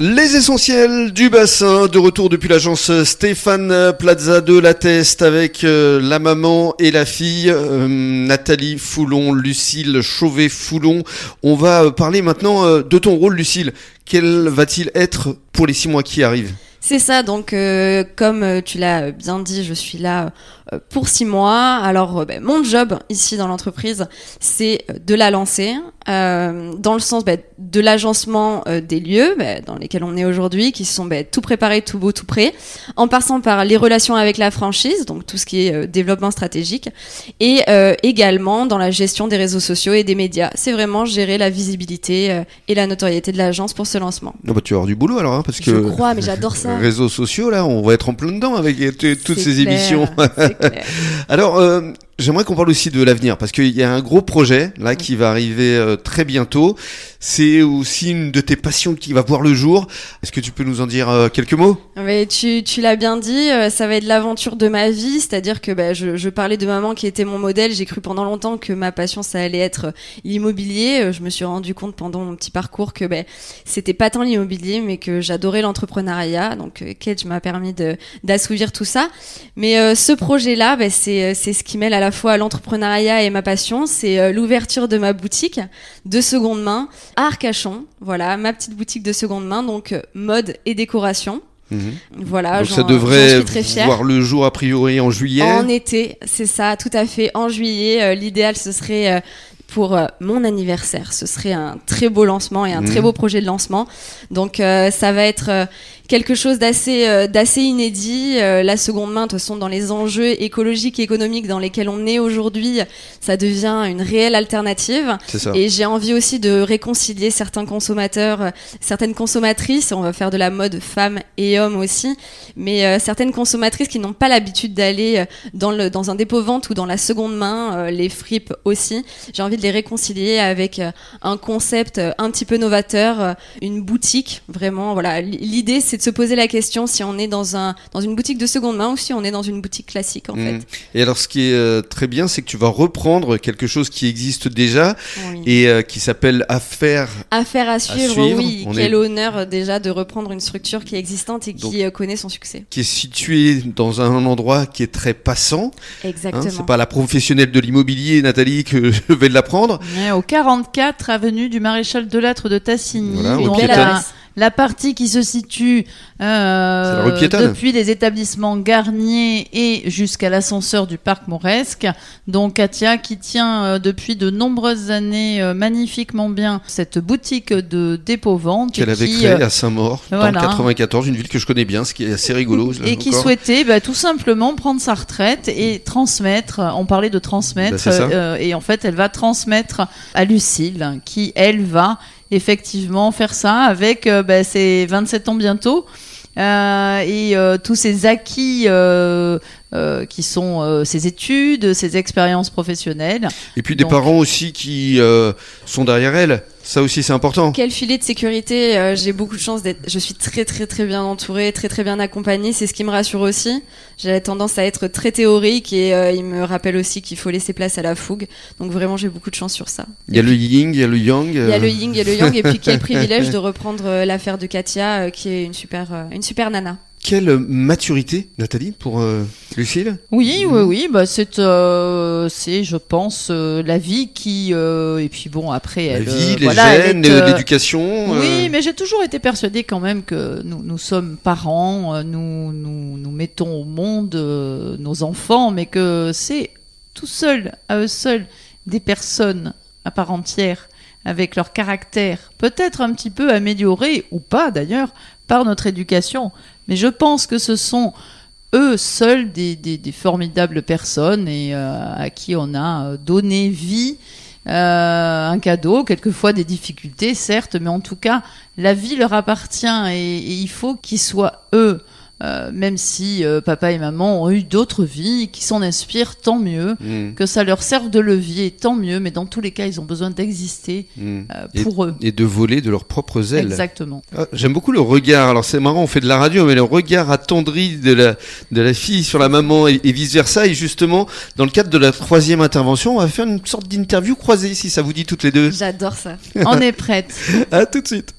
Les essentiels du bassin, de retour depuis l'agence Stéphane Plaza de la Teste avec euh, la maman et la fille, euh, Nathalie Foulon, Lucille Chauvet-Foulon. On va euh, parler maintenant de ton rôle, Lucille. Quel va-t-il être pour les six mois qui arrivent? C'est ça, donc comme tu l'as bien dit, je suis là pour six mois. Alors euh, ben, mon job ici dans l'entreprise, c'est euh, de la lancer, euh, dans le sens ben, de l'agencement euh, des lieux ben, dans lesquels on est aujourd'hui, qui sont ben, tout préparés, tout beau, tout prêt, en passant par les relations avec la franchise, donc tout ce qui est euh, développement stratégique, et euh, également dans la gestion des réseaux sociaux et des médias. C'est vraiment gérer la visibilité et la notoriété de l'agence pour ce lancement. Ah bah, Tu vas avoir du boulot alors, hein, parce Je que crois, mais j'adore ça. réseaux sociaux, là, on va être en plein dedans avec toutes ces clair, émissions. Alors, euh, j'aimerais qu'on parle aussi de l'avenir, parce qu'il y a un gros projet là qui va arriver euh, très bientôt. C'est aussi une de tes passions qui va voir le jour. Est-ce que tu peux nous en dire euh, quelques mots? Mais tu, tu l'as bien dit, euh, ça va être l'aventure de ma vie, c'est-à-dire que bah, je, je parlais de maman qui était mon modèle, j'ai cru pendant longtemps que ma passion ça allait être l'immobilier, je me suis rendu compte pendant mon petit parcours que bah, c'était pas tant l'immobilier mais que j'adorais l'entrepreneuriat, donc Kedge m'a permis d'assouvir tout ça. Mais ce projet-là, bah, c'est ce qui mêle à la fois l'entrepreneuriat et ma passion, c'est euh, l'ouverture de ma boutique de seconde main à Arcachon, voilà, ma petite boutique de seconde main, donc euh, mode et décoration. Voilà, Donc ça devrait voir le jour a priori en juillet. En été, c'est ça, tout à fait. En juillet, euh, l'idéal ce serait euh, pour euh, mon anniversaire. Ce serait un très beau lancement et un très beau projet de lancement. Donc euh, ça va être euh, quelque chose d'assez d'assez inédit. La seconde main, de toute façon, dans les enjeux écologiques et économiques dans lesquels on est aujourd'hui, ça devient une réelle alternative. Et j'ai envie aussi de réconcilier certains consommateurs, certaines consommatrices, on va faire de la mode femmes et hommes aussi, mais certaines consommatrices qui n'ont pas l'habitude d'aller dans, le, dans un dépôt vente ou dans la seconde main, les fripes aussi. J'ai envie de les réconcilier avec euh, un concept euh, un petit peu novateur, euh, une boutique, vraiment. Voilà, l'idée c'est de se poser la question si on est dans, un, dans une boutique de seconde main ou si on est dans une boutique classique en Mm. fait. Et alors, ce qui est très bien, c'est que tu vas reprendre quelque chose qui existe déjà Oui. et qui s'appelle Affaires. Affaire à suivre, suivre. oui. On Quel est- honneur déjà de reprendre une structure qui est existante et qui Donc- connaît son succès. qui est situé dans un endroit qui est très passant. Hein, Exactement. c'est pas la professionnelle de l'immobilier, Nathalie, que je vais l'apprendre. Ouais, au 44 avenue du Maréchal Delattre de Tassigny. Voilà, au. La, partie qui se situe euh, depuis les établissements Garnier et jusqu'à l'ascenseur du parc Mauresque. Donc Katia qui tient euh, depuis de nombreuses années euh, magnifiquement bien cette boutique de dépôt-vente. Qu'elle avait créée à Saint-Maur, dans voilà. le 94, une ville que je connais bien, ce qui est assez rigolo. et qui encore. souhaitait bah, tout simplement prendre sa retraite et transmettre. On parlait de transmettre, Bah, et en fait, elle va transmettre à Lucille, qui elle va effectivement faire ça avec euh, bah, ses 27 ans bientôt. euh, et euh, tous ses acquis euh, qui sont ses études, ses expériences professionnelles. Et puis des Donc- parents aussi qui sont derrière elle. Ça aussi, c'est important. Quel filet de sécurité euh, J'ai beaucoup de chance d'être. Je suis très très très bien entourée, très très bien accompagnée. C'est ce qui me rassure aussi. J'ai tendance à être très théorique et euh, il me rappelle aussi qu'il faut laisser place à la fougue. Donc vraiment, j'ai beaucoup de chance sur ça. Il y a le yin, il y a le yang. Il y a le yin, il y a le yang, et puis quel privilège de reprendre euh, l'affaire de Katia, euh, qui est une super, euh, une super nana. Quelle maturité, Nathalie, pour euh, Lucille? Oui, oui, oui, bah c'est, euh, c'est, je pense, euh, la vie qui, et puis bon, après, La vie, les voilà, elle gènes, est, l'éducation. Oui, mais j'ai toujours été persuadée quand même que nous, nous sommes parents, nous, nous, nous mettons au monde nos enfants, mais que c'est tout seul, à eux seuls, des personnes à part entière, avec leur caractère, peut-être un petit peu amélioré, ou pas d'ailleurs, par notre éducation. Mais je pense que ce sont eux seuls des, formidables personnes euh, à qui on a euh, donné vie, euh, un cadeau, quelquefois des difficultés, certes, mais en tout cas, la vie leur appartient et il faut qu'ils soient eux. Euh, même si euh, papa et maman ont eu d'autres vies qui s'en inspirent, tant mieux. mm, Que ça leur serve de levier, tant mieux. Mais dans tous les cas, ils ont besoin d'exister mm. euh, Et- pour eux. Et de voler de leurs propres ailes. Exactement. Ah, J'aime beaucoup le regard. Alors c'est marrant, on fait de la radio, mais le regard attendri de la de la fille sur la maman et, et vice versa. Et justement, dans le cadre de la troisième intervention, on va faire une sorte d'interview croisée, si ça vous dit toutes les deux. J'adore ça. On est prête. À tout de suite.